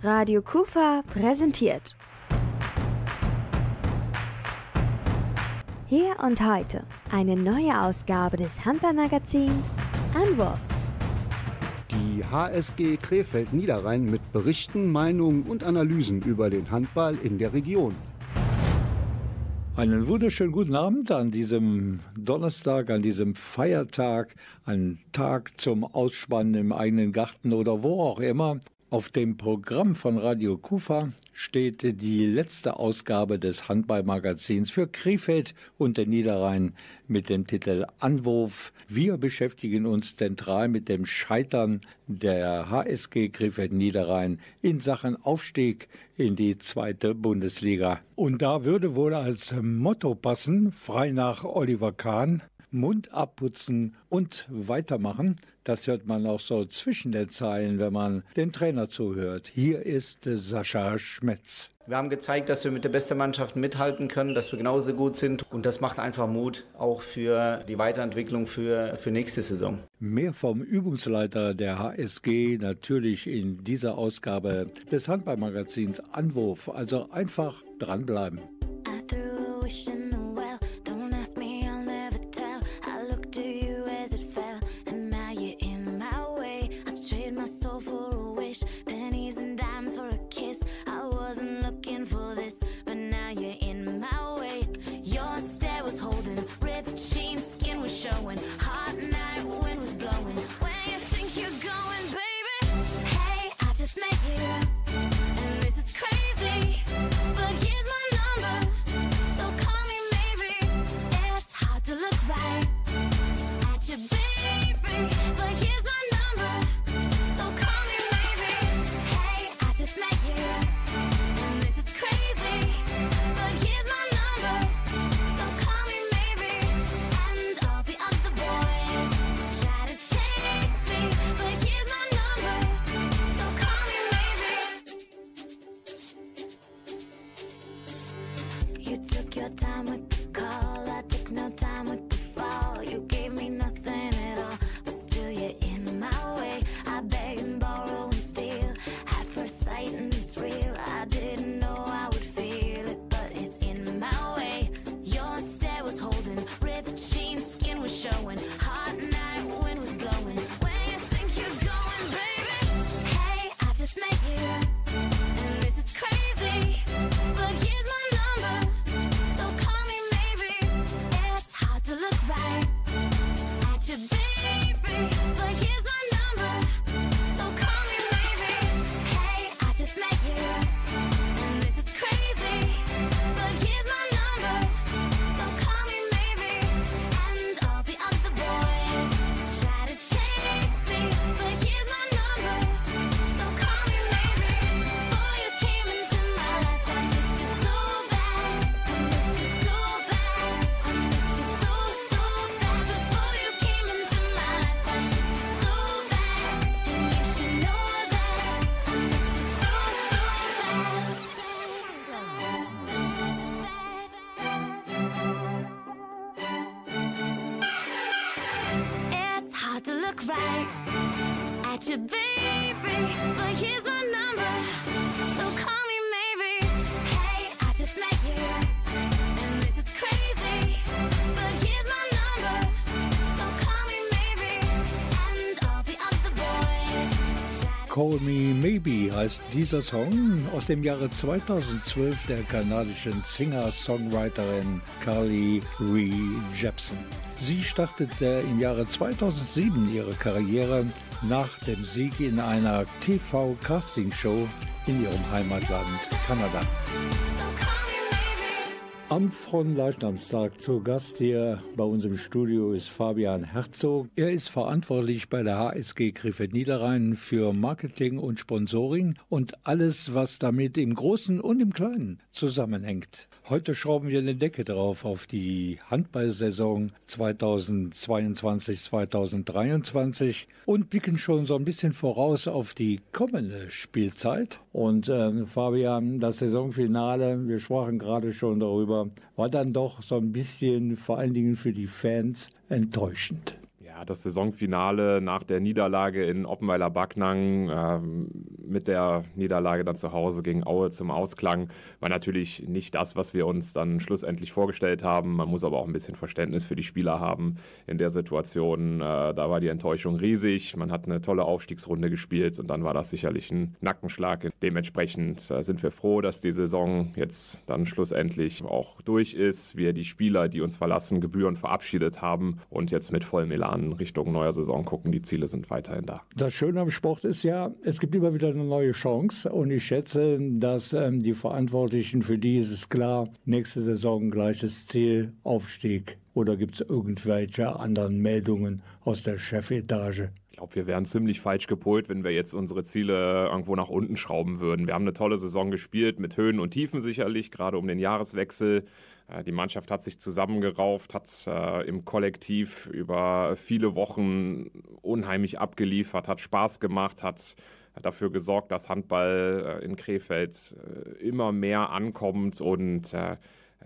Radio Kufa präsentiert. Hier und heute eine neue Ausgabe des Handballmagazins Anwurf. Die HSG Krefeld Niederrhein mit Berichten, Meinungen und Analysen über den Handball in der Region. Einen wunderschönen guten Abend an diesem Donnerstag, an diesem Feiertag, ein Tag zum Ausspannen im eigenen Garten oder wo auch immer. Auf dem Programm von Radio Kufa steht die letzte Ausgabe des Handballmagazins für Krefeld und den Niederrhein mit dem Titel Anwurf. Wir beschäftigen uns zentral mit dem Scheitern der HSG Krefeld Niederrhein in Sachen Aufstieg in die zweite Bundesliga. Und da würde wohl als Motto passen, frei nach Oliver Kahn, Mund abputzen und weitermachen. Das hört man auch so zwischen den Zeilen, wenn man dem Trainer zuhört. Hier ist Sascha Schmetz. Wir haben gezeigt, dass wir mit der besten Mannschaft mithalten können, dass wir genauso gut sind. Und das macht einfach Mut, auch für die Weiterentwicklung für, für nächste Saison. Mehr vom Übungsleiter der HSG natürlich in dieser Ausgabe des Handballmagazins Anwurf. Also einfach dranbleiben. to be Call Me Maybe heißt dieser Song aus dem Jahre 2012 der kanadischen Singer-Songwriterin Carly Rae Jepsen. Sie startete im Jahre 2007 ihre Karriere nach dem Sieg in einer TV-Casting-Show in ihrem Heimatland Kanada. Am Fronleichnamstag zu Gast hier bei uns im Studio ist Fabian Herzog. Er ist verantwortlich bei der HSG Krefeld Niederrhein für Marketing und Sponsoring und alles, was damit im Großen und im Kleinen zusammenhängt. Heute schrauben wir eine Decke drauf auf die Handballsaison 2022-2023 und blicken schon so ein bisschen voraus auf die kommende Spielzeit. Und äh, Fabian, das Saisonfinale, wir sprachen gerade schon darüber, war dann doch so ein bisschen, vor allen Dingen für die Fans, enttäuschend. Ja, das Saisonfinale nach der Niederlage in Oppenweiler Backnang, äh, mit der Niederlage dann zu Hause gegen Aue zum Ausklang. War natürlich nicht das, was wir uns dann schlussendlich vorgestellt haben. Man muss aber auch ein bisschen Verständnis für die Spieler haben in der Situation. Äh, da war die Enttäuschung riesig. Man hat eine tolle Aufstiegsrunde gespielt und dann war das sicherlich ein Nackenschlag. Dementsprechend äh, sind wir froh, dass die Saison jetzt dann schlussendlich auch durch ist. Wir die Spieler, die uns verlassen, Gebühren verabschiedet haben und jetzt mit vollem Elan Richtung neuer Saison gucken. Die Ziele sind weiterhin da. Das Schöne am Sport ist ja, es gibt immer wieder eine neue Chance und ich schätze, dass ähm, die Verantwortlichen für die ist es klar, nächste Saison gleiches Ziel, Aufstieg. Oder gibt es irgendwelche anderen Meldungen aus der Chefetage? Ich glaube, wir wären ziemlich falsch gepolt, wenn wir jetzt unsere Ziele irgendwo nach unten schrauben würden. Wir haben eine tolle Saison gespielt, mit Höhen und Tiefen sicherlich, gerade um den Jahreswechsel. Äh, die Mannschaft hat sich zusammengerauft, hat äh, im Kollektiv über viele Wochen unheimlich abgeliefert, hat Spaß gemacht, hat dafür gesorgt, dass Handball äh, in Krefeld äh, immer mehr ankommt und äh,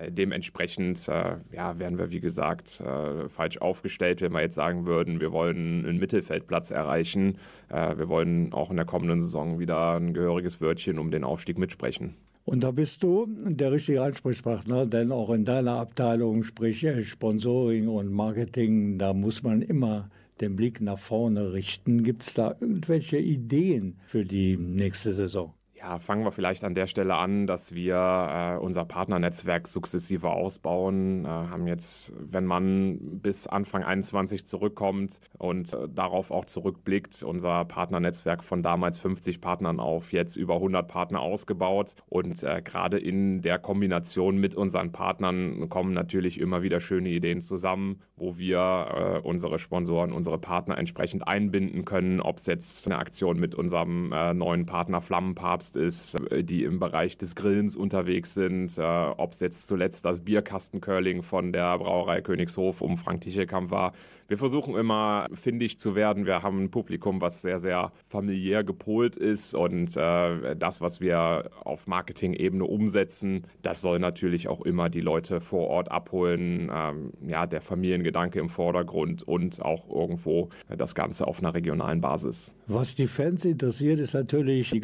Dementsprechend äh, ja, wären wir, wie gesagt, falsch aufgestellt, wenn wir jetzt sagen würden, wir wollen einen Mittelfeldplatz erreichen. Wir wollen auch in der kommenden Saison wieder ein gehöriges Wörtchen um den Aufstieg mitsprechen. Und da bist du der richtige Ansprechpartner, denn auch in deiner Abteilung, sprich Sponsoring und Marketing, da muss man immer den Blick nach vorne richten. Gibt es da irgendwelche Ideen für die nächste Saison? Ja, fangen wir vielleicht an der Stelle an, dass wir äh, unser Partnernetzwerk sukzessive ausbauen. Äh, haben jetzt, wenn man bis Anfang 21 zurückkommt und äh, darauf auch zurückblickt, unser Partnernetzwerk von damals 50 Partnern auf jetzt über 100 Partner ausgebaut. Und äh, gerade in der Kombination mit unseren Partnern kommen natürlich immer wieder schöne Ideen zusammen, wo wir äh, unsere Sponsoren, unsere Partner entsprechend einbinden können. Ob es jetzt eine Aktion mit unserem äh, neuen Partner Flammenpapst Gast ist, äh, die im Bereich des Grillens unterwegs sind, äh, ob es jetzt zuletzt das Bierkasten-Curling von der Brauerei Königshof um Frank Tichelkamp war. Wir versuchen immer findig zu werden. Wir haben ein Publikum, was sehr, sehr familiär gepolt ist und äh, das, was wir auf Marketing-Ebene umsetzen, das soll natürlich auch immer die Leute vor Ort abholen. Ähm, ja, der Familiengedanke im Vordergrund und auch irgendwo das Ganze auf einer regionalen Basis. Was die Fans interessiert, ist natürlich, die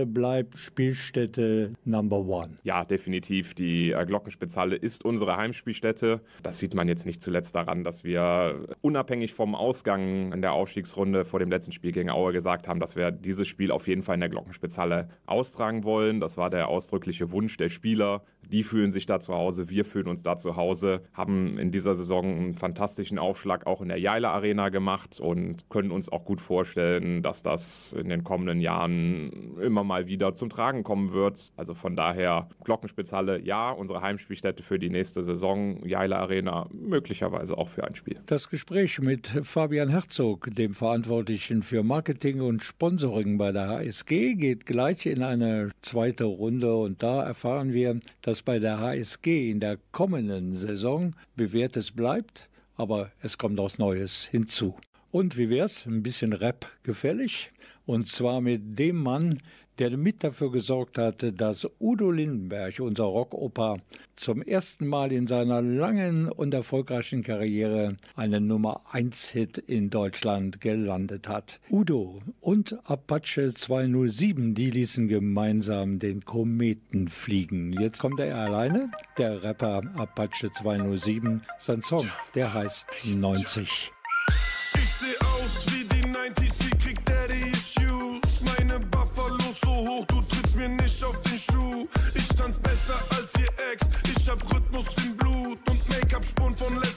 Glockenspitzhalle bleibt Spielstätte Number One. Ja, definitiv. Die äh, Glockenspitzhalle ist unsere Heimspielstätte. Das sieht man jetzt nicht zuletzt daran, dass wir unabhängig vom Ausgang in der Aufstiegsrunde vor dem letzten Spiel gegen Aue gesagt haben, dass wir dieses Spiel auf jeden Fall in der Glockenspitzhalle austragen wollen. Das war der ausdrückliche Wunsch der Spieler. Die fühlen sich da zu Hause, wir fühlen uns da zu Hause, haben in dieser Saison einen fantastischen Aufschlag auch in der Jaila Arena gemacht und können uns auch gut vorstellen, dass das in den kommenden Jahren immer mal wieder zum Tragen kommen wird. Also von daher Glockenspitzhalle, ja, unsere Heimspielstätte für die nächste Saison, Jaila Arena möglicherweise auch für ein Spiel. Das Gespräch mit Fabian Herzog, dem Verantwortlichen für Marketing und Sponsoring bei der HSG, geht gleich in eine zweite Runde und da erfahren wir, dass bei der HSG in der kommenden Saison bewährtes bleibt, aber es kommt auch Neues hinzu. Und wie wär's? Ein bisschen Rap gefällig? Und zwar mit dem Mann, der mit dafür gesorgt hatte, dass Udo Lindenberg, unser Rockoper, zum ersten Mal in seiner langen und erfolgreichen Karriere einen Nummer 1 Hit in Deutschland gelandet hat. Udo und Apache 207, die ließen gemeinsam den Kometen fliegen. Jetzt kommt er alleine, der Rapper Apache 207, sein Song, der heißt 90. Ich seh aus wie Schuh. Ich tanz besser als ihr Ex, ich hab Rhythmus im Blut und Make-up-Spuren von letzter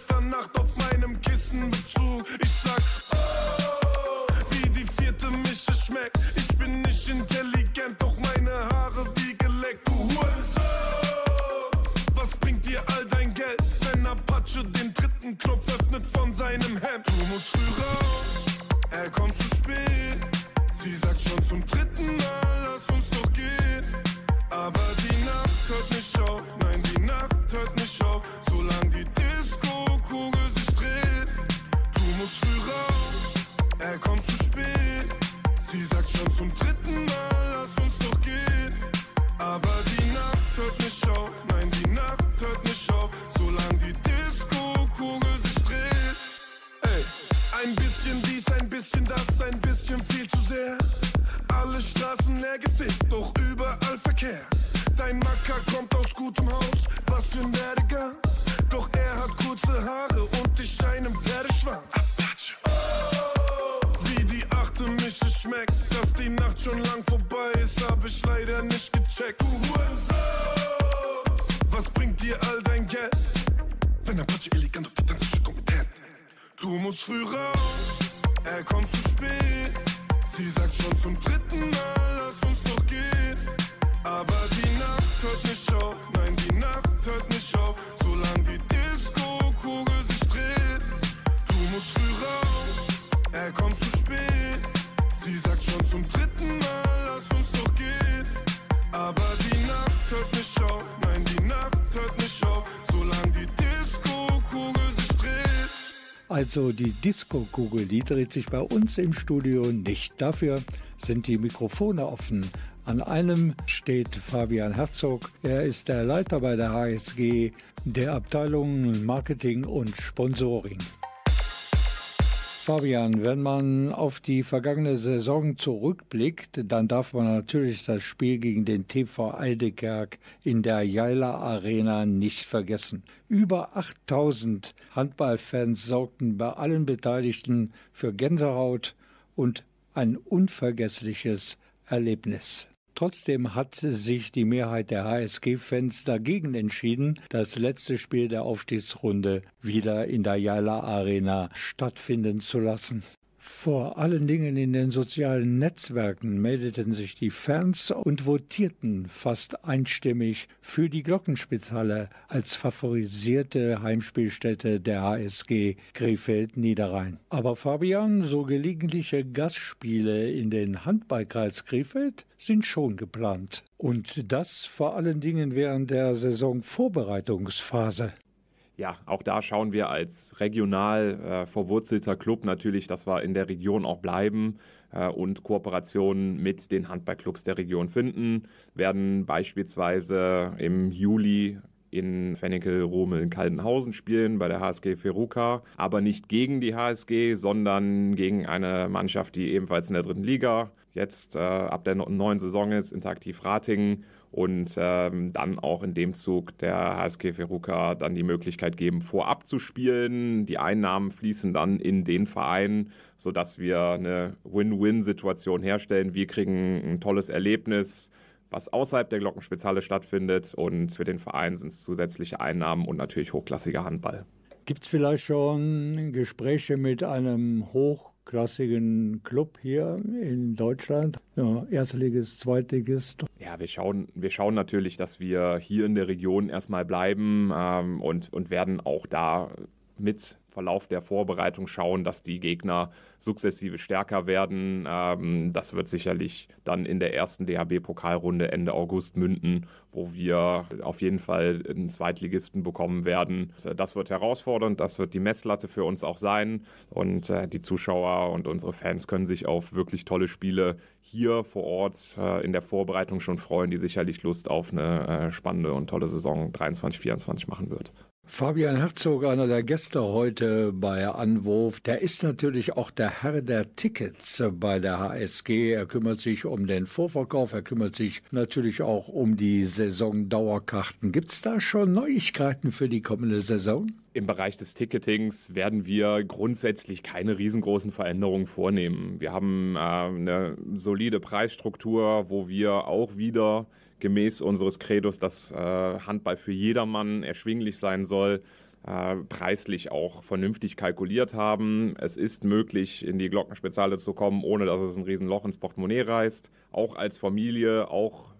er kommt zu spät. Sie sagt schon zum dritten Mal, lass uns doch gehen. Aber die Nacht hört nicht auf, nein, die Nacht hört nicht auf, solange die Disco-Kugel sich dreht. Also die Disco-Kugel, die dreht sich bei uns im Studio nicht. Dafür sind die Mikrofone offen. An einem steht Fabian Herzog. Er ist der Leiter bei der HSG der Abteilung Marketing und Sponsoring. Fabian, wenn man auf die vergangene Saison zurückblickt, dann darf man natürlich das Spiel gegen den TV Eidekerk in der Jaila Arena nicht vergessen. Über 8000 Handballfans sorgten bei allen Beteiligten für Gänsehaut und ein unvergessliches Erlebnis. Trotzdem hat sich die Mehrheit der HSG-Fans dagegen entschieden, das letzte Spiel der Aufstiegsrunde wieder in der Jala Arena stattfinden zu lassen. Vor allen Dingen in den sozialen Netzwerken meldeten sich die Fans und votierten fast einstimmig für die Glockenspitzhalle als favorisierte Heimspielstätte der HSG Krefeld-Niederrhein. Aber Fabian, so gelegentliche Gastspiele in den Handballkreis Krefeld sind schon geplant. Und das vor allen Dingen während der Saisonvorbereitungsphase. Ja, auch da schauen wir als regional äh, verwurzelter Club natürlich, dass wir in der Region auch bleiben äh, und Kooperationen mit den Handballclubs der Region finden. Werden beispielsweise im Juli in Fennekel, Rummel, in Kaltenhausen spielen bei der HSG Feruka, aber nicht gegen die HSG, sondern gegen eine Mannschaft, die ebenfalls in der dritten Liga jetzt äh, ab der neuen Saison ist, Interaktiv Ratingen und ähm, dann auch in dem Zug der HSG Feruka dann die Möglichkeit geben, vorab zu spielen. Die Einnahmen fließen dann in den Verein, sodass wir eine Win-Win-Situation herstellen. Wir kriegen ein tolles Erlebnis, was außerhalb der Glockenspitzhalle stattfindet und für den Verein sind es zusätzliche Einnahmen und natürlich hochklassiger Handball. Gibt es vielleicht schon Gespräche mit einem hochklassigen Club hier in Deutschland? Ja, Erstligist, Zweitligist? Ja, wir schauen, wir schauen natürlich, dass wir hier in der Region erstmal bleiben ähm, und, und werden auch da mit Verlauf der Vorbereitung schauen, dass die Gegner sukzessive stärker werden. Ähm, das wird sicherlich dann in der ersten DHB-Pokalrunde Ende August münden, wo wir auf jeden Fall einen Zweitligisten bekommen werden. Das wird herausfordernd, das wird die Messlatte für uns auch sein. Und äh, die Zuschauer und unsere Fans können sich auf wirklich tolle Spiele hier vor Ort äh, in der Vorbereitung schon freuen, die sicherlich Lust auf eine äh, spannende und tolle Saison 23-24 machen wird. Fabian Herzog, einer der Gäste heute bei Anwurf, der ist natürlich auch der Herr der Tickets bei der HSG. Er kümmert sich um den Vorverkauf, er kümmert sich natürlich auch um die Saisondauerkarten. Gibt es da schon Neuigkeiten für die kommende Saison? Im Bereich des Ticketings werden wir grundsätzlich keine riesengroßen Veränderungen vornehmen. Wir haben äh, eine solide Preisstruktur, wo wir auch wieder gemäß unseres Credos, dass äh, Handball für jedermann erschwinglich sein soll, äh, preislich auch vernünftig kalkuliert haben. Es ist möglich, in die Glockenspitzhalle zu kommen, ohne dass es ein Riesenloch ins Portemonnaie reißt. Auch als Familie, auch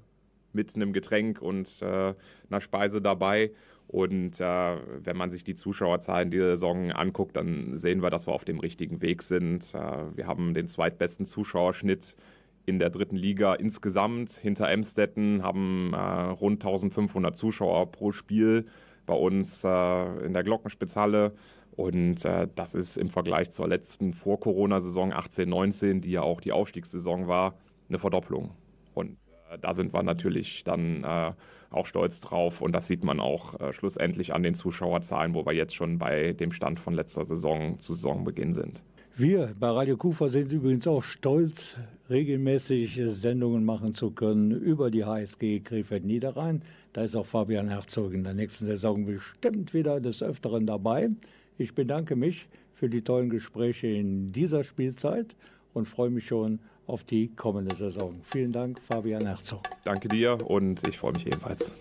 mit einem Getränk und äh, einer Speise dabei. Und äh, wenn man sich die Zuschauerzahlen dieser Saison anguckt, dann sehen wir, dass wir auf dem richtigen Weg sind. Äh, wir haben den zweitbesten Zuschauerschnitt in der dritten Liga insgesamt. Hinter Emstetten haben äh, rund 1500 Zuschauer pro Spiel bei uns äh, in der Glockenspitzhalle. Und äh, das ist im Vergleich zur letzten Vor-Corona-Saison 18-19, die ja auch die Aufstiegssaison war, eine Verdopplung. Und äh, da sind wir natürlich dann äh, auch stolz drauf. Und das sieht man auch äh, schlussendlich an den Zuschauerzahlen, wo wir jetzt schon bei dem Stand von letzter Saison zu Saisonbeginn sind. Wir bei Radio Kufa sind übrigens auch stolz, regelmäßig Sendungen machen zu können über die HSG Krefeld Niederrhein. Da ist auch Fabian Herzog in der nächsten Saison bestimmt wieder des Öfteren dabei. Ich bedanke mich für die tollen Gespräche in dieser Spielzeit und freue mich schon auf die kommende Saison. Vielen Dank, Fabian Herzog. Danke dir und ich freue mich ebenfalls.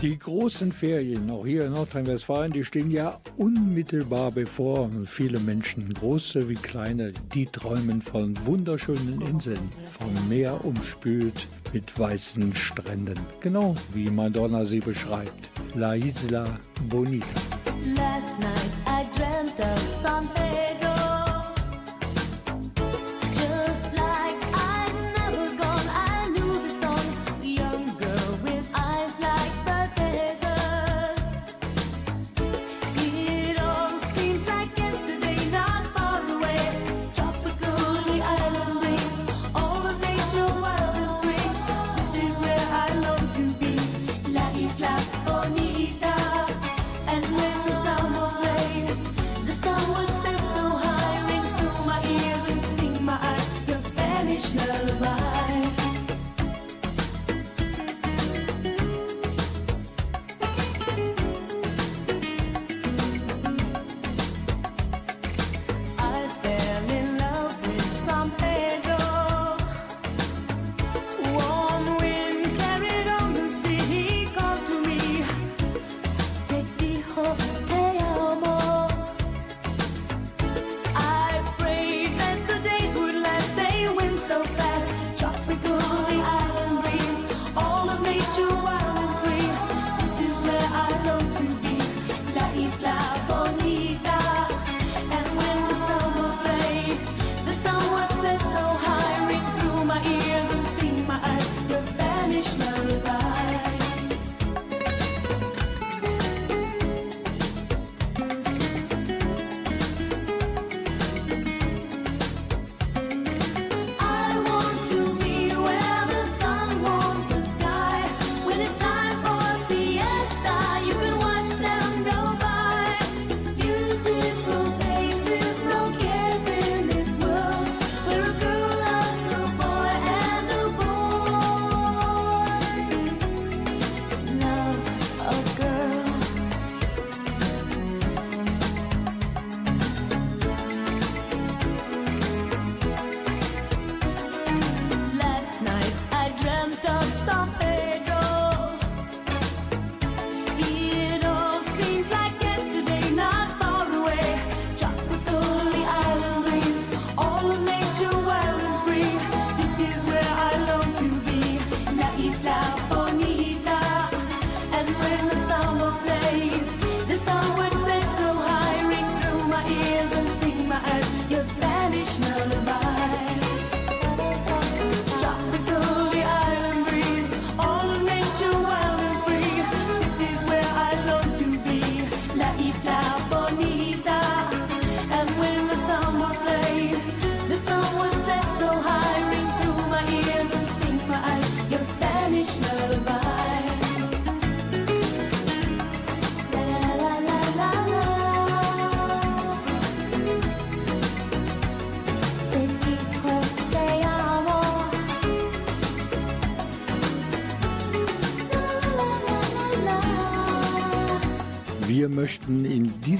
Die großen Ferien, auch hier in Nordrhein-Westfalen, die stehen ja unmittelbar bevor. Und viele Menschen, große wie kleine, die träumen von wunderschönen Inseln, vom Meer umspült mit weißen Stränden. Genau wie Madonna sie beschreibt. La Isla Bonita. Last night I dreamt of San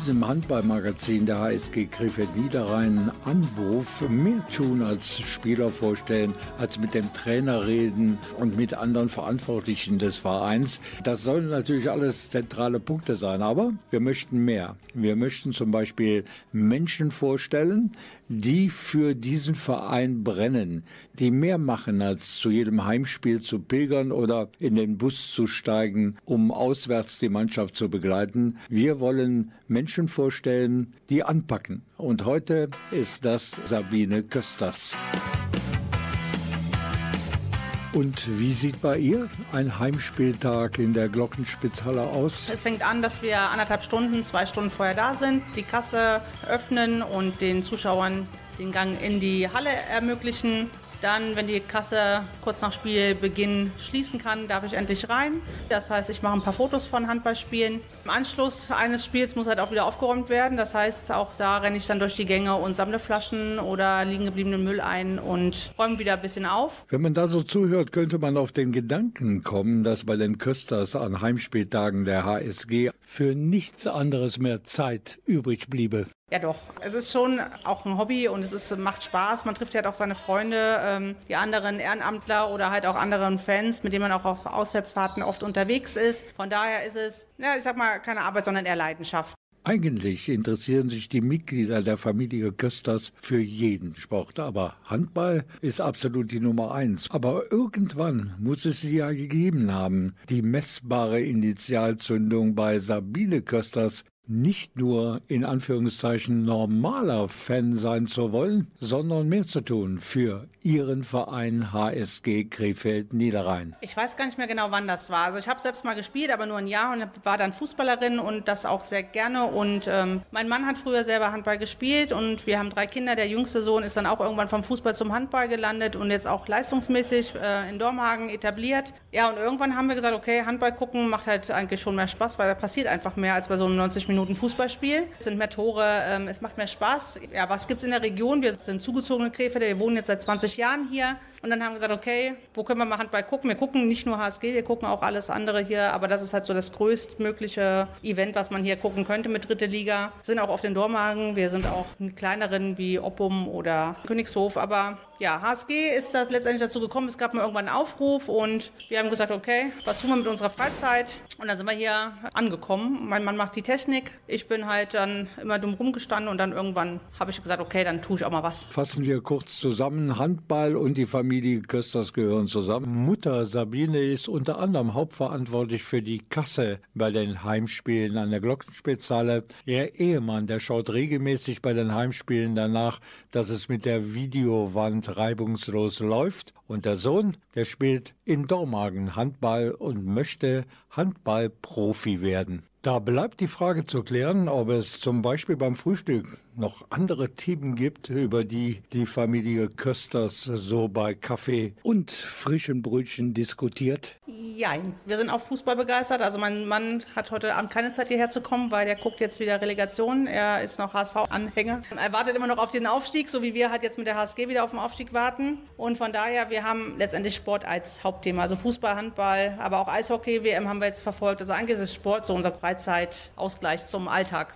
diesem Handballmagazin der HSG Krefeld Niederrhein Anwurf mehr tun als Spieler vorstellen, als mit dem Trainer reden und mit anderen Verantwortlichen des Vereins. Das sollen natürlich alles zentrale Punkte sein, aber wir möchten mehr. Wir möchten zum Beispiel Menschen vorstellen, die für diesen Verein brennen, die mehr machen, als zu jedem Heimspiel zu pilgern oder in den Bus zu steigen, um auswärts die Mannschaft zu begleiten. Wir wollen Menschen vorstellen, die anpacken. Und heute ist das Sabine Kösters. Und wie sieht bei ihr ein Heimspieltag in der Glockenspitzhalle aus? Es fängt an, dass wir anderthalb Stunden, zwei Stunden vorher da sind, die Kasse öffnen und den Zuschauern den Gang in die Halle ermöglichen. Dann, wenn die Kasse kurz nach Spielbeginn schließen kann, darf ich endlich rein. Das heißt, ich mache ein paar Fotos von Handballspielen. Im Anschluss eines Spiels muss halt auch wieder aufgeräumt werden. Das heißt, auch da renne ich dann durch die Gänge und sammle Flaschen oder liegen gebliebenen Müll ein und räume wieder ein bisschen auf. Wenn man da so zuhört, könnte man auf den Gedanken kommen, dass bei den Kösters an Heimspieltagen der HSG für nichts anderes mehr Zeit übrig bliebe. Ja, doch. Es ist schon auch ein Hobby und es ist, macht Spaß. Man trifft ja halt auch seine Freunde, ähm, die anderen Ehrenamtler oder halt auch anderen Fans, mit denen man auch auf Auswärtsfahrten oft unterwegs ist. Von daher ist es, ja, ich sag mal, keine Arbeit, sondern eher Leidenschaft. Eigentlich interessieren sich die Mitglieder der Familie Kösters für jeden Sport, aber Handball ist absolut die Nummer eins. Aber irgendwann muss es sie ja gegeben haben, die messbare Initialzündung bei Sabine Kösters, nicht nur in Anführungszeichen normaler Fan sein zu wollen, sondern mehr zu tun für ihren Verein HSG Krefeld Niederrhein. Ich weiß gar nicht mehr genau, wann das war. Also ich habe selbst mal gespielt, aber nur ein Jahr und war dann Fußballerin und das auch sehr gerne. Und ähm, mein Mann hat früher selber Handball gespielt und wir haben drei Kinder. Der jüngste Sohn ist dann auch irgendwann vom Fußball zum Handball gelandet und jetzt auch leistungsmäßig äh, in Dormagen etabliert. Ja, und irgendwann haben wir gesagt, okay, Handball gucken macht halt eigentlich schon mehr Spaß, weil da passiert einfach mehr als bei so einem 90 Minuten Minuten Fußballspiel. Es sind mehr Tore, ähm, es macht mehr Spaß. Ja, was gibt es in der Region? Wir sind zugezogene Krefeld, wir wohnen jetzt seit 20 Jahren hier und dann haben wir gesagt, okay, wo können wir mal Handball gucken? Wir gucken nicht nur HSG, wir gucken auch alles andere hier, aber das ist halt so das größtmögliche Event, was man hier gucken könnte mit dritte Liga. Wir sind auch auf den Dormagen, wir sind auch in kleineren wie Oppum oder Königshof, aber ja, HSG ist das letztendlich dazu gekommen. Es gab mal irgendwann einen Aufruf und wir haben gesagt, okay, was tun wir mit unserer Freizeit? Und dann sind wir hier angekommen. Mein Mann macht die Technik. Ich bin halt dann immer dumm rumgestanden und dann irgendwann habe ich gesagt, okay, dann tue ich auch mal was. Fassen wir kurz zusammen. Handball und die Familie Kösters gehören zusammen. Mutter Sabine ist unter anderem hauptverantwortlich für die Kasse bei den Heimspielen an der Glockenspitzhalle. Ihr Ehemann, der schaut regelmäßig bei den Heimspielen danach, dass es mit der Videowand reibungslos läuft. Und der Sohn, der spielt in Dormagen Handball und möchte Handballprofi werden. Da bleibt die Frage zu klären, ob es zum Beispiel beim Frühstück noch andere Themen gibt, über die die Familie Kösters so bei Kaffee und frischen Brötchen diskutiert? Ja, wir sind auch Fußball begeistert. Also mein Mann hat heute Abend keine Zeit hierher zu kommen, weil er guckt jetzt wieder Relegation. Er ist noch HSV-Anhänger. Er wartet immer noch auf den Aufstieg, so wie wir halt jetzt mit der HSG wieder auf den Aufstieg warten. Und von daher, wir haben letztendlich Sport als Hauptthema. Also Fußball, Handball, aber auch Eishockey, WM haben wir jetzt verfolgt. Also eigentlich ist Sport so unser Freizeitausgleich zum Alltag.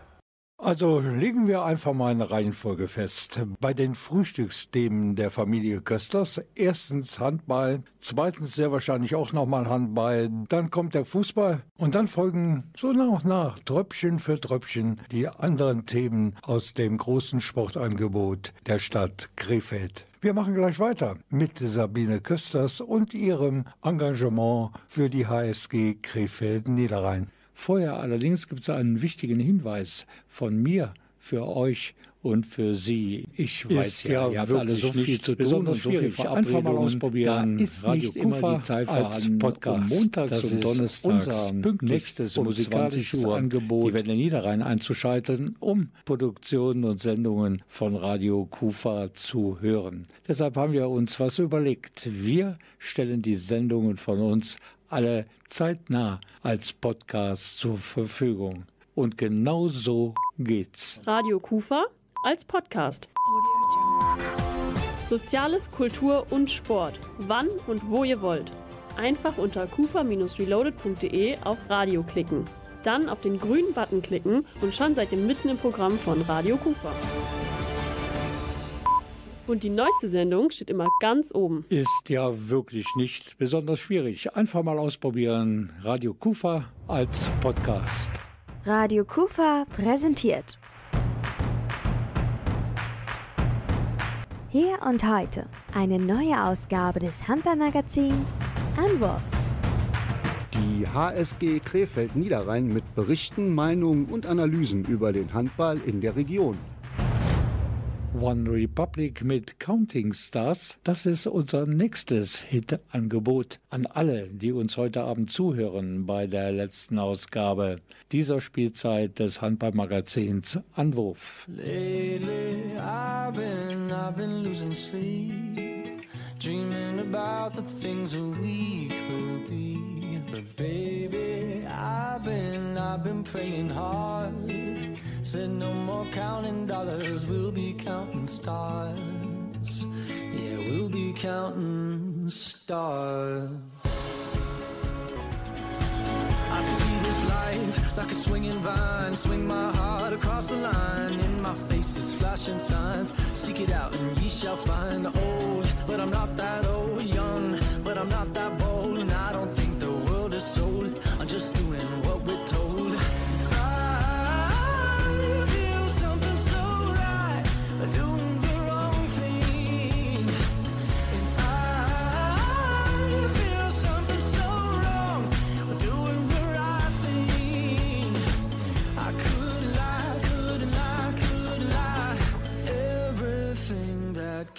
Also legen wir einfach mal eine Reihenfolge fest. Bei den Frühstücksthemen der Familie Kösters, erstens Handball, zweitens sehr wahrscheinlich auch nochmal Handball, dann kommt der Fußball und dann folgen so nach und nach, Tröpfchen für Tröpfchen, die anderen Themen aus dem großen Sportangebot der Stadt Krefeld. Wir machen gleich weiter mit Sabine Kösters und ihrem Engagement für die HSG Krefeld Niederrhein. Vorher allerdings gibt es einen wichtigen Hinweis von mir für euch und für Sie. Ich weiß ja, ihr habt alle so viel zu tun und so viel Einfach mal ausprobieren. Da ist Radio nicht immer die Zeit als Podcast. Montags das und Donnerstags unser nächstes um musikalisches Uhr Angebot, die Wende Niederrhein einzuschalten, um Produktionen und Sendungen von Radio Kufa zu hören. Deshalb haben wir uns was überlegt. Wir stellen die Sendungen von uns alle zeitnah als Podcast zur Verfügung. Und genau so geht's. Radio Kufa als Podcast. Soziales, Kultur und Sport. Wann und wo ihr wollt. Einfach unter kufa-reloaded.de auf Radio klicken. Dann auf den grünen Button klicken und schon seid ihr mitten im Programm von Radio Kufa. Und die neueste Sendung steht immer ganz oben. Ist ja wirklich nicht besonders schwierig. Einfach mal ausprobieren. Radio Kufa als Podcast. Radio Kufa präsentiert. Hier und heute eine neue Ausgabe des Handballmagazins Anwurf. Die HSG Krefeld Niederrhein mit Berichten, Meinungen und Analysen über den Handball in der Region. One Republic mit Counting Stars. Das ist unser nächstes Hit-Angebot an alle, die uns heute Abend zuhören bei der letzten Ausgabe dieser Spielzeit des Handballmagazins Anwurf. Lately, I've been, I've been dreaming about the things we could be. But baby, I've been, I've been praying hard. Said no more counting dollars, we'll be counting stars. Yeah, we'll be counting stars. I see this life like a swinging vine. Swing my heart across the line. In my face is flashing signs. Seek it out and ye shall find. Old, but I'm not that old. Young, but I'm not that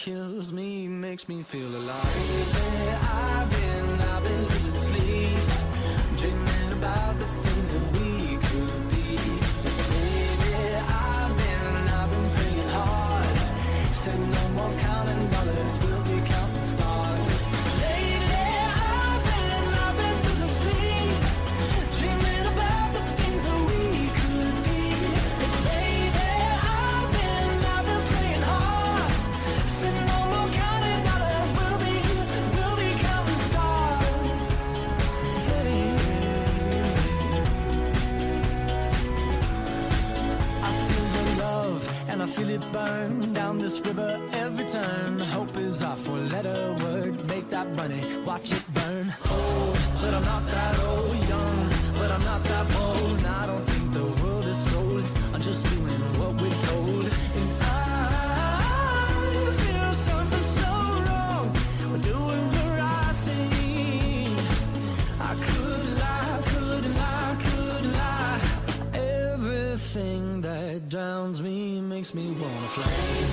kills me makes me feel alive. I've been, feel it burn down this river every turn. Hope is our four letter word. Make that money, watch it burn. Old, but I'm not that old. Young, but I'm not that bold. And I don't think the world is sold. I'm just me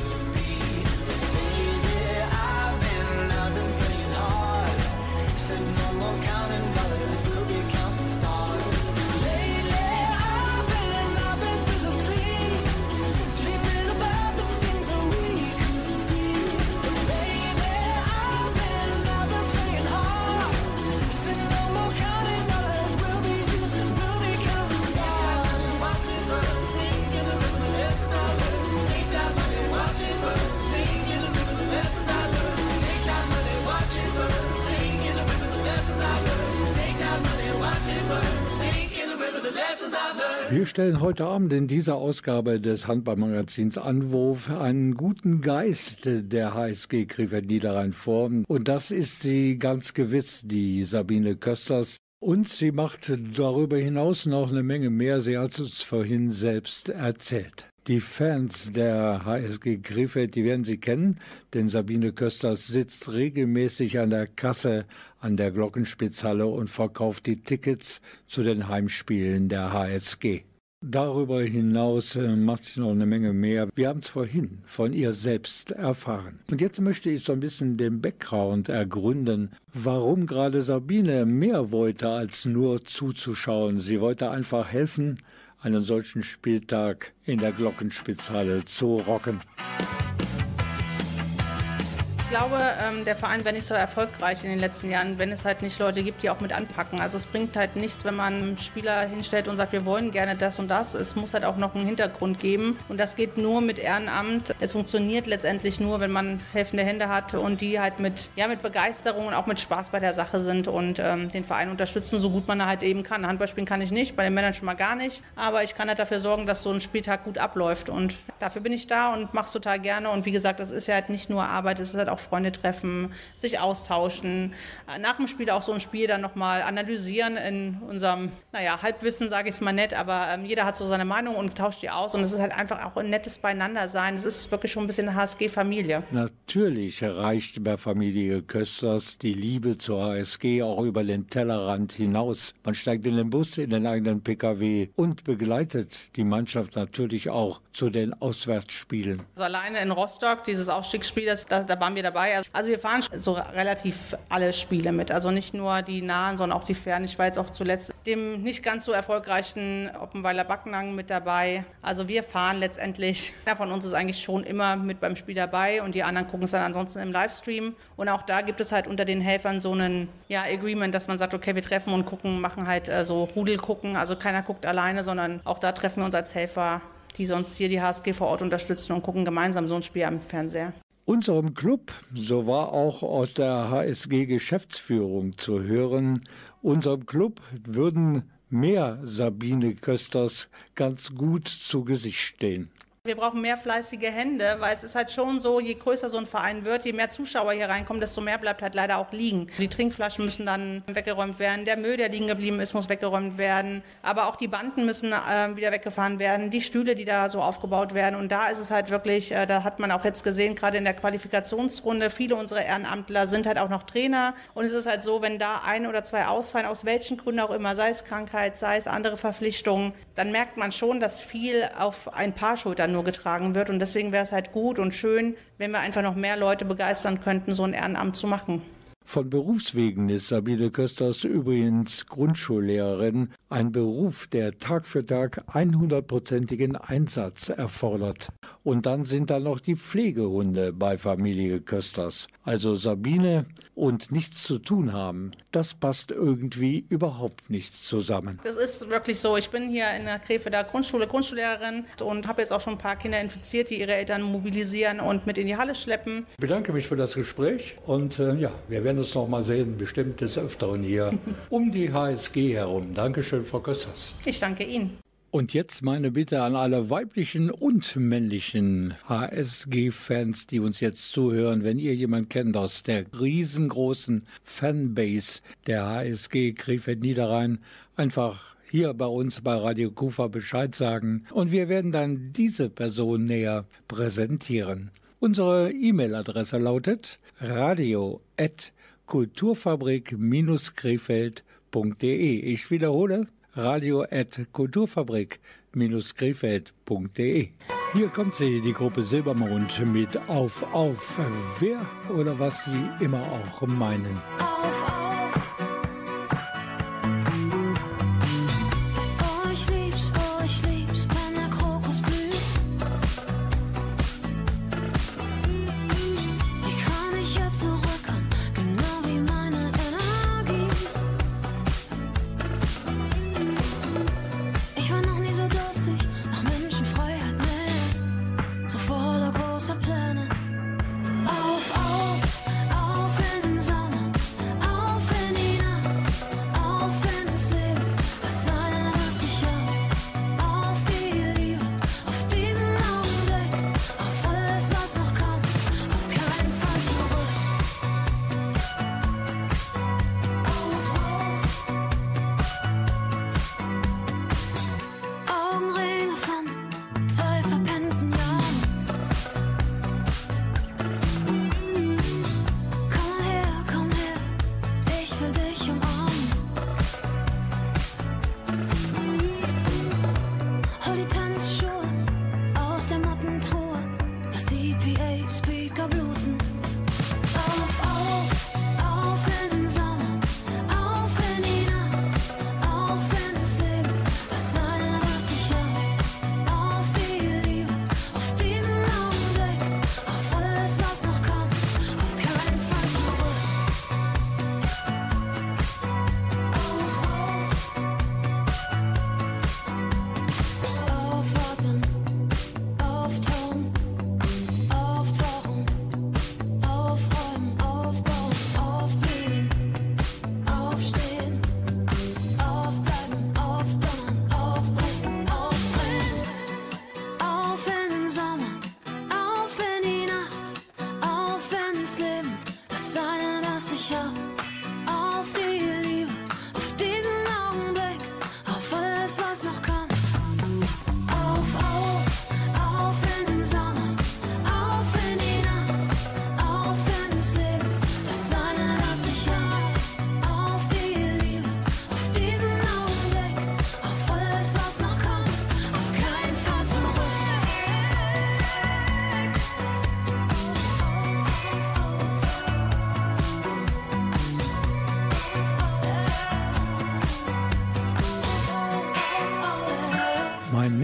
Wir stellen heute Abend in dieser Ausgabe des Handballmagazins Anwurf einen guten Geist der HSG Krefeld Niederrhein vor. Und das ist sie ganz gewiss, die Sabine Kösters. Und sie macht darüber hinaus noch eine Menge mehr. Sie hat es uns vorhin selbst erzählt. Die Fans der HSG Krefeld, die werden Sie kennen, denn Sabine Kösters sitzt regelmäßig an der Kasse an der Glockenspitzhalle und verkauft die Tickets zu den Heimspielen der HSG. Darüber hinaus äh, macht sie noch eine Menge mehr. Wir haben es vorhin von ihr selbst erfahren. Und jetzt möchte ich so ein bisschen den Background ergründen, warum gerade Sabine mehr wollte, als nur zuzuschauen. Sie wollte einfach helfen, einen solchen Spieltag in der Glockenspitzhalle zu rocken. Glaube, ähm, der Verein wäre nicht so erfolgreich in den letzten Jahren, wenn es halt nicht Leute gibt, die auch mit anpacken. Also es bringt halt nichts, wenn man einen Spieler hinstellt und sagt, wir wollen gerne das und das. Es muss halt auch noch einen Hintergrund geben. Und das geht nur mit Ehrenamt. Es funktioniert letztendlich nur, wenn man helfende Hände hat und die halt mit, ja, mit Begeisterung und auch mit Spaß bei der Sache sind und ähm, den Verein unterstützen, so gut man halt eben kann. Handball spielen kann ich nicht, bei den Männern schon mal gar nicht. Aber ich kann halt dafür sorgen, dass so ein Spieltag gut abläuft. Und dafür bin ich da und mache es total gerne. Und wie gesagt, das ist ja halt nicht nur Arbeit, es ist halt auch Freunde treffen, sich austauschen. Äh, nach dem Spiel auch so ein Spiel dann nochmal analysieren in unserem, naja, Halbwissen, sage ich es mal nett, aber ähm, jeder hat so seine Meinung und tauscht die aus. Und es ist halt einfach auch ein nettes Beieinandersein. Es ist wirklich schon ein bisschen eine HSG-Familie. Natürlich erreicht bei Familie Kösters die Liebe zur HSG auch über den Tellerrand hinaus. Man steigt in den Bus, in den eigenen Pkw und begleitet die Mannschaft natürlich auch zu den Auswärtsspielen. Also alleine in Rostock, dieses Ausstiegsspiel, das, da, da waren wir dabei. Also wir fahren so relativ alle Spiele mit. Also nicht nur die nahen, sondern auch die fernen. Ich war jetzt auch zuletzt dem nicht ganz so erfolgreichen Oppenweiler Backnang mit dabei. Also wir fahren letztendlich, einer von uns ist eigentlich schon immer mit beim Spiel dabei und die anderen gucken es dann ansonsten im Livestream. Und auch da gibt es halt unter den Helfern so einen ja, Agreement, dass man sagt, okay, wir treffen und gucken, machen halt äh, so Rudel gucken. Also keiner guckt alleine, sondern auch da treffen wir uns als Helfer die sonst hier die HSG vor Ort unterstützen und gucken gemeinsam so ein Spiel am Fernseher. Unserem Club, so war auch aus der HSG Geschäftsführung zu hören, unserem Club würden mehr Sabine Kösters ganz gut zu Gesicht stehen. Wir brauchen mehr fleißige Hände, weil es ist halt schon so, je größer so ein Verein wird, je mehr Zuschauer hier reinkommen, desto mehr bleibt halt leider auch liegen. Die Trinkflaschen müssen dann weggeräumt werden, der Müll, der liegen geblieben ist, muss weggeräumt werden, aber auch die Banden müssen äh, wieder weggefahren werden, die Stühle, die da so aufgebaut werden. Und da ist es halt wirklich, äh, da hat man auch jetzt gesehen, gerade in der Qualifikationsrunde, viele unserer Ehrenamtler sind halt auch noch Trainer. Und es ist halt so, wenn da ein oder zwei ausfallen, aus welchen Gründen auch immer, sei es Krankheit, sei es andere Verpflichtungen, dann merkt man schon, dass viel auf ein paar Schultern nur getragen wird. Und deswegen wäre es halt gut und schön, wenn wir einfach noch mehr Leute begeistern könnten, so ein Ehrenamt zu machen. Von Berufswegen ist Sabine Kösters übrigens Grundschullehrerin, ein Beruf, der Tag für Tag 100-prozentigen Einsatz erfordert. Und dann sind da noch die Pflegehunde bei Familie Kösters. Also Sabine und nichts zu tun haben, das passt irgendwie überhaupt nichts zusammen. Das ist wirklich so. Ich bin hier in der Krefelder Grundschule Grundschullehrerin und habe jetzt auch schon ein paar Kinder infiziert, die ihre Eltern mobilisieren und mit in die Halle schleppen. Ich bedanke mich für das Gespräch und äh, ja, wir werden uns noch mal sehen, bestimmt des Öfteren hier um die HSG herum. Dankeschön, Frau Kösters. Ich danke Ihnen. Und jetzt meine Bitte an alle weiblichen und männlichen HSG-Fans, die uns jetzt zuhören, wenn ihr jemand kennt aus der riesengroßen Fanbase der HSG Krefeld Niederrhein, einfach hier bei uns bei Radio Kufa Bescheid sagen und wir werden dann diese Person näher präsentieren. Unsere E-Mail-Adresse lautet radio@kulturfabrik-krefeld.de. Ich wiederhole radio@kulturfabrik-krefeld.de. Hier kommt sie, die Gruppe Silbermond mit Auf auf, wer oder was sie immer auch meinen. Auf, auf.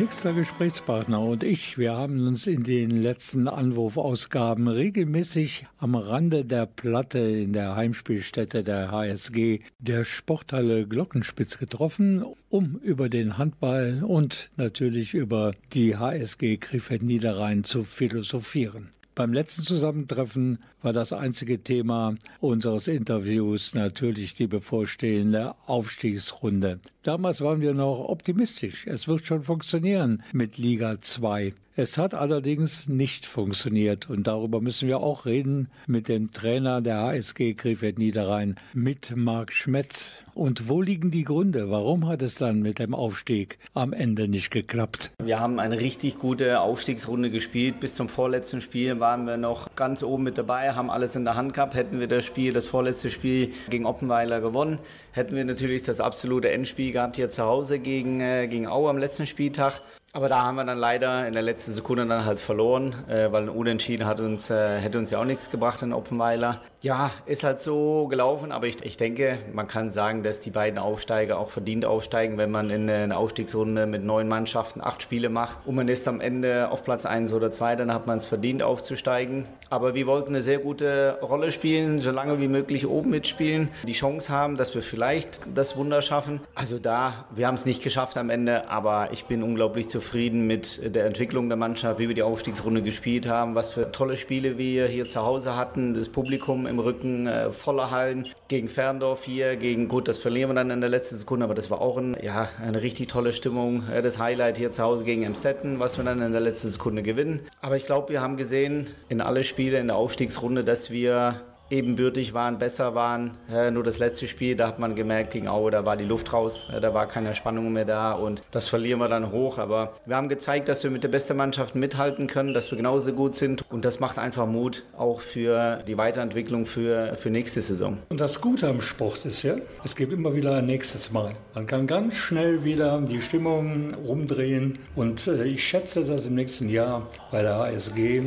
Nächster Gesprächspartner und ich, wir haben uns in den letzten Anwurfausgaben regelmäßig am Rande der Platte in der Heimspielstätte der HSG, der Sporthalle Glockenspitz getroffen, um über den Handball und natürlich über die HSG Krefeld Niederrhein zu philosophieren. Beim letzten Zusammentreffen war das einzige Thema unseres Interviews natürlich die bevorstehende Aufstiegsrunde. Damals waren wir noch optimistisch. Es wird schon funktionieren mit Liga 2. Es hat allerdings nicht funktioniert und darüber müssen wir auch reden mit dem Trainer der HSG Krefeld Niederrhein, mit Marc Schmetz. Und wo liegen die Gründe? Warum hat es dann mit dem Aufstieg am Ende nicht geklappt? Wir haben eine richtig gute Aufstiegsrunde gespielt. Bis zum vorletzten Spiel waren wir noch ganz oben mit dabei, haben alles in der Hand gehabt. Hätten wir das Spiel, das vorletzte Spiel gegen Oppenweiler gewonnen, hätten wir natürlich das absolute Endspiel gehabt hier zu Hause gegen, äh, gegen Au am letzten Spieltag. Aber da haben wir dann leider in der letzten Sekunde dann halt verloren, äh, weil ein Unentschieden hat uns, äh, hätte uns ja auch nichts gebracht in Oppenweiler. Ja, ist halt so gelaufen, aber ich, ich denke, man kann sagen, dass die beiden Aufsteiger auch verdient aufsteigen, wenn man in einer Aufstiegsrunde mit neun Mannschaften acht Spiele macht und man ist am Ende auf Platz eins oder zwei, dann hat man es verdient aufzusteigen. Aber wir wollten eine sehr gute Rolle spielen, so lange wie möglich oben mitspielen, die Chance haben, dass wir vielleicht das Wunder schaffen. Also da, wir haben es nicht geschafft am Ende, aber ich bin unglaublich zufrieden mit der Entwicklung der Mannschaft, wie wir die Aufstiegsrunde gespielt haben, was für tolle Spiele wir hier zu Hause hatten, das Publikum im Rücken, äh, voller Hallen. Gegen Ferndorf hier, gegen, gut, das verlieren wir dann in der letzten Sekunde, aber das war auch ein, ja, eine richtig tolle Stimmung. Äh, das Highlight hier zu Hause gegen Emstetten, was wir dann in der letzten Sekunde gewinnen. Aber ich glaube, wir haben gesehen in alle Spiele in der Aufstiegsrunde, dass wir ebenbürtig waren, besser waren. Nur das letzte Spiel, da hat man gemerkt, gegen Aue, da war die Luft raus, da war keine Spannung mehr da und das verlieren wir dann hoch. Aber wir haben gezeigt, dass wir mit der besten Mannschaft mithalten können, dass wir genauso gut sind und das macht einfach Mut auch für die Weiterentwicklung für, für nächste Saison. Und das Gute am Sport ist ja, es gibt immer wieder ein nächstes Mal. Man kann ganz schnell wieder die Stimmung rumdrehen und äh, ich schätze, dass im nächsten Jahr bei der HSG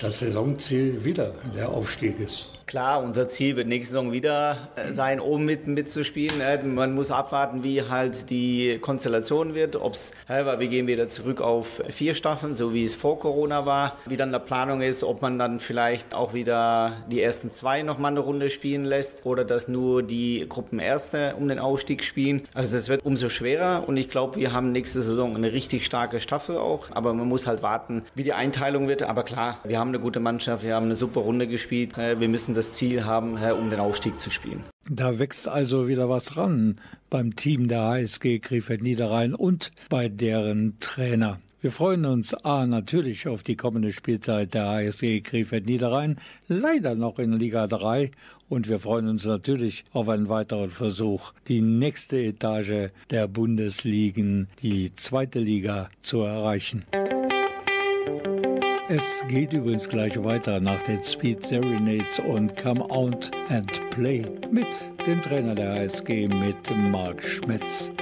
das Saisonziel wieder der Aufstieg ist. Klar, unser Ziel wird nächste Saison wieder äh, sein, oben mit, mitzuspielen. Äh, Man muss abwarten, wie halt die Konstellation wird. Ob's, äh, weil wir gehen wieder zurück auf vier Staffeln, so wie es vor Corona war. Wie dann der Planung ist, ob man dann vielleicht auch wieder die ersten zwei noch mal eine Runde spielen lässt oder dass nur die Gruppenerste um den Aufstieg spielen. Also es wird umso schwerer und ich glaube, wir haben nächste Saison eine richtig starke Staffel auch. Aber man muss halt warten, wie die Einteilung wird. Aber klar, wir haben eine gute Mannschaft, wir haben eine super Runde gespielt. Wir müssen das Ziel haben, um den Aufstieg zu spielen. Da wächst also wieder was ran beim Team der HSG Krefeld Niederrhein und bei deren Trainer. Wir freuen uns A natürlich auf die kommende Spielzeit der HSG Krefeld Niederrhein, leider noch in Liga 3 und wir freuen uns natürlich auf einen weiteren Versuch, die nächste Etage der Bundesligen, die zweite Liga, zu erreichen. Es geht übrigens gleich weiter nach den Speed Serenades und Come Out and Play mit dem Trainer der HSG, mit Marc Schmetz.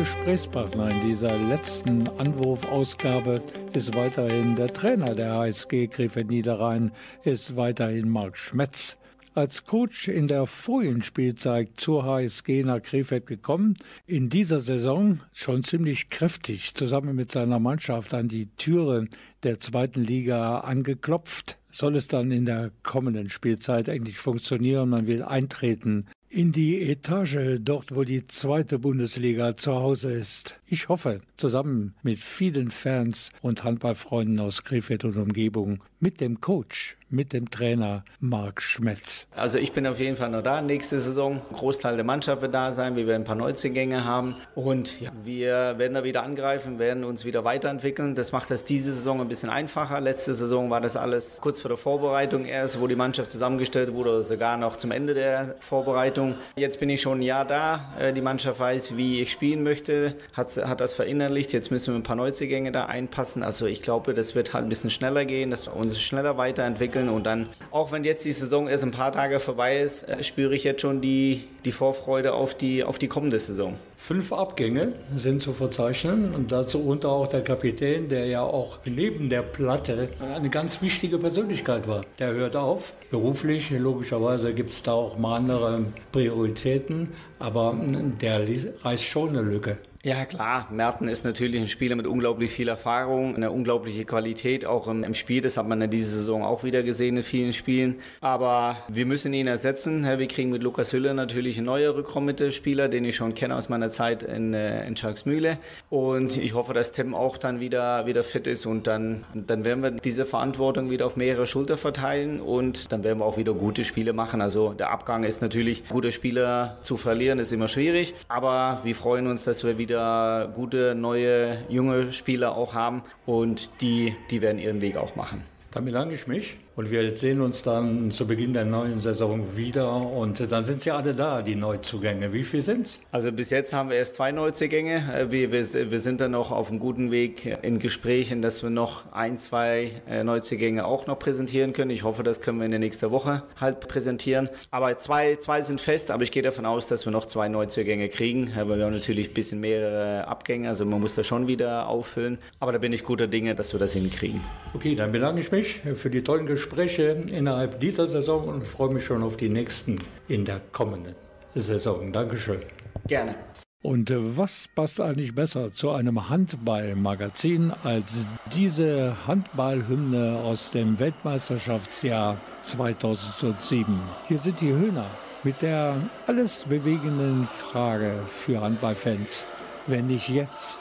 Gesprächspartner in dieser letzten Anwurfausgabe ist weiterhin der Trainer der HSG Krefeld Niederrhein, ist weiterhin Marc Schmetz. Als Coach in der vorigen Spielzeit zur HSG nach Krefeld gekommen, in dieser Saison schon ziemlich kräftig zusammen mit seiner Mannschaft an die Türe der zweiten Liga angeklopft. Soll es dann in der kommenden Spielzeit endlich funktionieren? Man will eintreten in die Etage, dort wo die zweite Bundesliga zu Hause ist. Ich hoffe, zusammen mit vielen Fans und Handballfreunden aus Krefeld und Umgebung, mit dem Coach, mit dem Trainer Marc Schmetz. Also ich bin auf jeden Fall noch da nächste Saison. Ein Großteil der Mannschaft wird da sein. Wir werden ein paar Neuzugänge haben und ja, wir werden da wieder angreifen, werden uns wieder weiterentwickeln. Das macht das diese Saison ein bisschen einfacher. Letzte Saison war das alles kurz vor der Vorbereitung erst, wo die Mannschaft zusammengestellt wurde, oder sogar noch zum Ende der Vorbereitung. Jetzt bin ich schon ein Jahr da. Äh, die Mannschaft weiß, wie ich spielen möchte, hat, hat das verinnerlicht. Jetzt müssen wir ein paar Neuzugänge da einpassen. Also ich glaube, das wird halt ein bisschen schneller gehen, dass wir uns schneller weiterentwickeln und dann, auch wenn jetzt die Saison erst ein paar Tage vorbei ist, äh, spüre ich jetzt schon die, die Vorfreude auf die, auf die kommende Saison. Fünf Abgänge sind zu verzeichnen und dazu unter auch der Kapitän, der ja auch neben der Platte eine ganz wichtige Persönlichkeit war. Der hört auf. Beruflich, logischerweise gibt es da auch mal andere Prioritäten, aber der reißt schon eine Lücke. Ja klar, Merten ist natürlich ein Spieler mit unglaublich viel Erfahrung, eine unglaubliche Qualität auch im, im, Spiel. Das hat man in dieser Saison auch wieder gesehen in vielen Spielen. Aber wir müssen ihn ersetzen. Wir kriegen mit Lukas Hülle natürlich einen neuen Rückraummittelspieler, den ich schon kenne aus meiner Zeit in, äh, in Schalksmühle. Und ich hoffe, dass Tim auch dann wieder, wieder fit ist und dann, dann werden wir diese Verantwortung wieder auf mehrere Schulter verteilen und dann werden wir auch wieder gute Spiele machen. Also der Abgang ist natürlich, gute Spieler zu verlieren, ist immer schwierig. Aber wir freuen uns, dass wir wieder wieder gute, neue, junge Spieler auch haben und die, die werden ihren Weg auch machen. Dann bedanke ich mich und wir sehen uns dann zu Beginn der neuen Saison wieder. Und dann sind sie alle da, die Neuzugänge. Wie viel sind es? Also bis jetzt haben wir erst zwei Neuzugänge. Äh, wir, wir, wir sind dann noch auf einem guten Weg in Gesprächen, dass wir noch ein, zwei äh, Neuzugänge auch noch präsentieren können. Ich hoffe, das können wir in der nächsten Woche halt präsentieren. Aber zwei, zwei sind fest, aber ich gehe davon aus, dass wir noch zwei Neuzugänge kriegen. Weil wir haben natürlich ein bisschen mehrere Abgänge, also man muss da schon wieder auffüllen. Aber da bin ich guter Dinge, dass wir das hinkriegen. Okay, dann bedanke ich mich für die tollen Gespräche. Gespräche innerhalb dieser Saison und freue mich schon auf die nächsten in der kommenden Saison. Dankeschön. Gerne. Und was passt eigentlich besser zu einem Handballmagazin als diese Handballhymne aus dem Weltmeisterschaftsjahr 2007? Hier sind die Höhner mit der alles bewegenden Frage für Handballfans. Wenn nicht jetzt,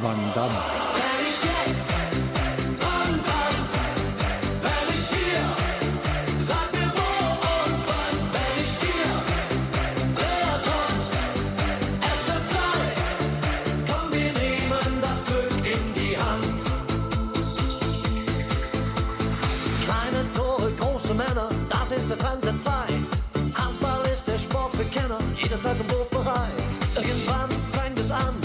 wann dann? Jederzeit zum Wurf bereit. Irgendwann fängt es an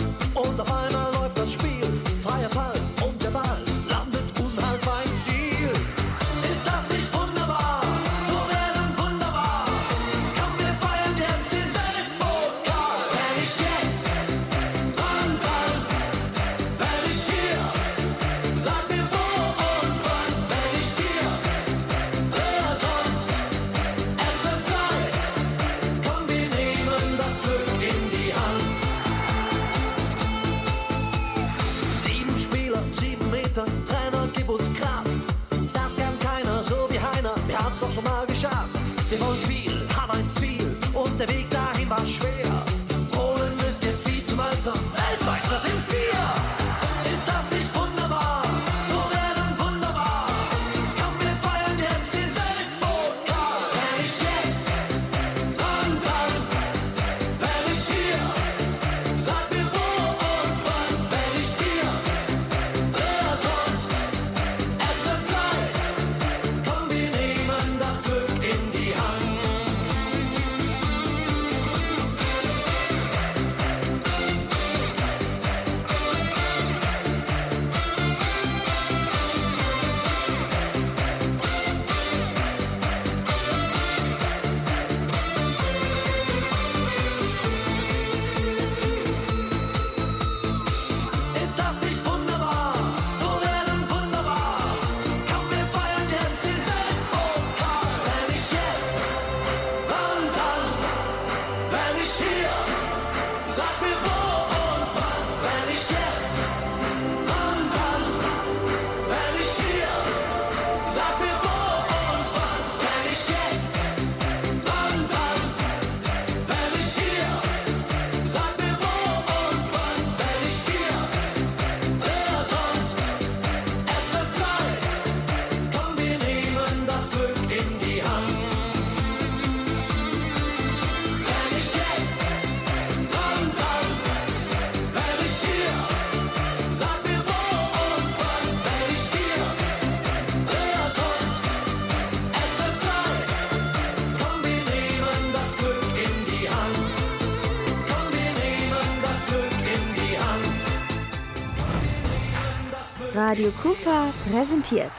Radio Kufa präsentiert.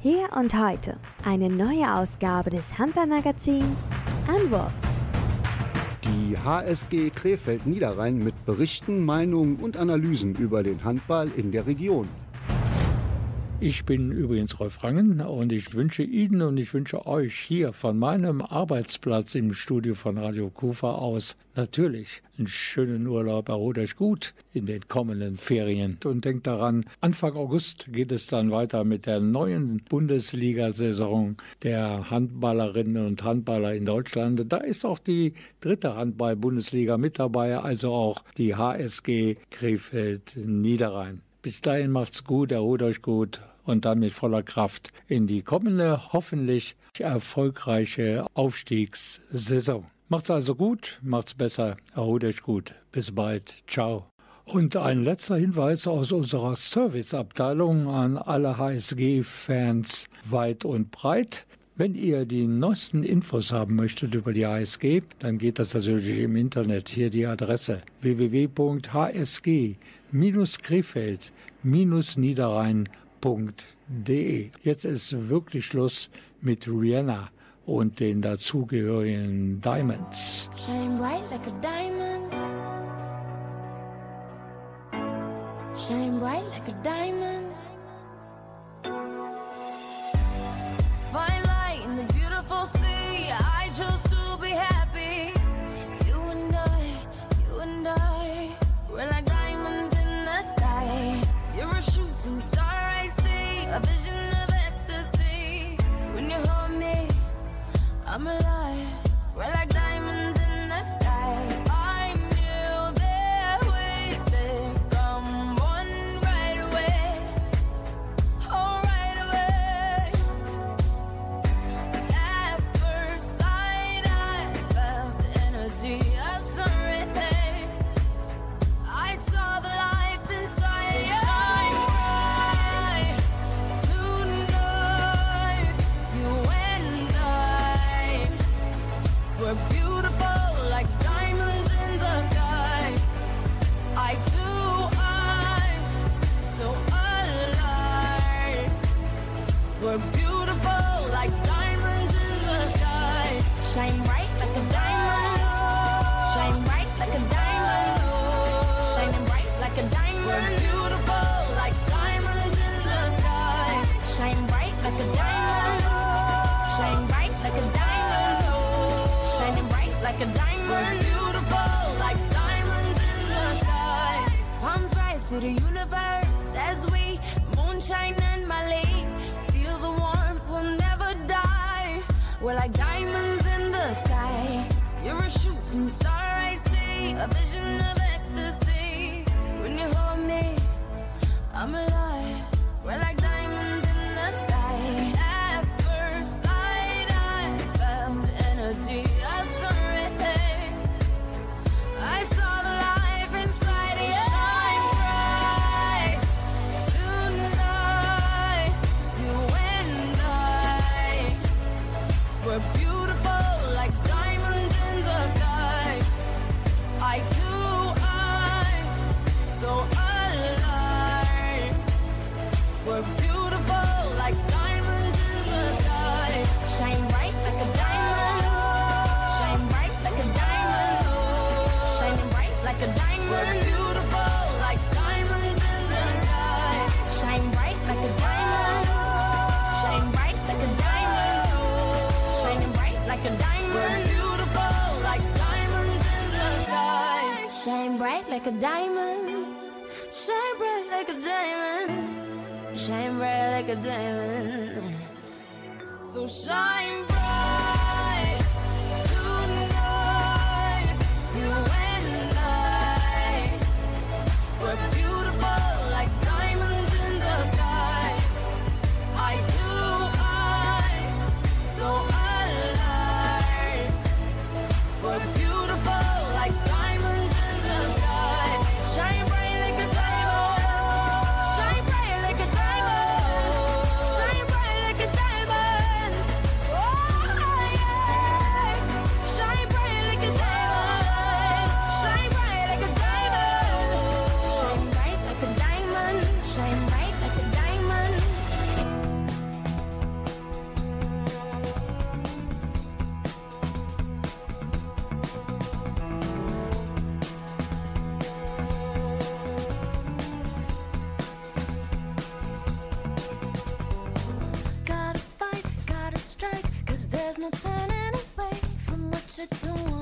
Hier und heute eine neue Ausgabe des Handballmagazins Anwurf. Die HSG Krefeld Niederrhein mit Berichten, Meinungen und Analysen über den Handball in der Region. Ich bin übrigens Rolf Rangen und ich wünsche Ihnen und ich wünsche euch hier von meinem Arbeitsplatz im Studio von Radio Kufa aus natürlich einen schönen Urlaub. Erholt euch gut in den kommenden Ferien und denkt daran, Anfang August geht es dann weiter mit der neuen Bundesliga-Saison der Handballerinnen und Handballer in Deutschland. Da ist auch die dritte Handball-Bundesliga mit dabei, also auch die HSG Krefeld Niederrhein. Bis dahin macht's gut, erholt euch gut und dann mit voller Kraft in die kommende, hoffentlich erfolgreiche Aufstiegssaison. Macht's also gut, macht's besser, erholt euch gut. Bis bald. Ciao. Und ein letzter Hinweis aus unserer Serviceabteilung an alle HSG-Fans weit und breit. Wenn ihr die neuesten Infos haben möchtet über die HSG, dann geht das natürlich im Internet. Hier die Adresse www.hsg-krefeld-niederrhein.de. Jetzt ist wirklich Schluss mit Rihanna und den dazugehörigen Diamonds. Shine bright like a diamond. Shine bright like a diamond. Fine no turning away from what you don't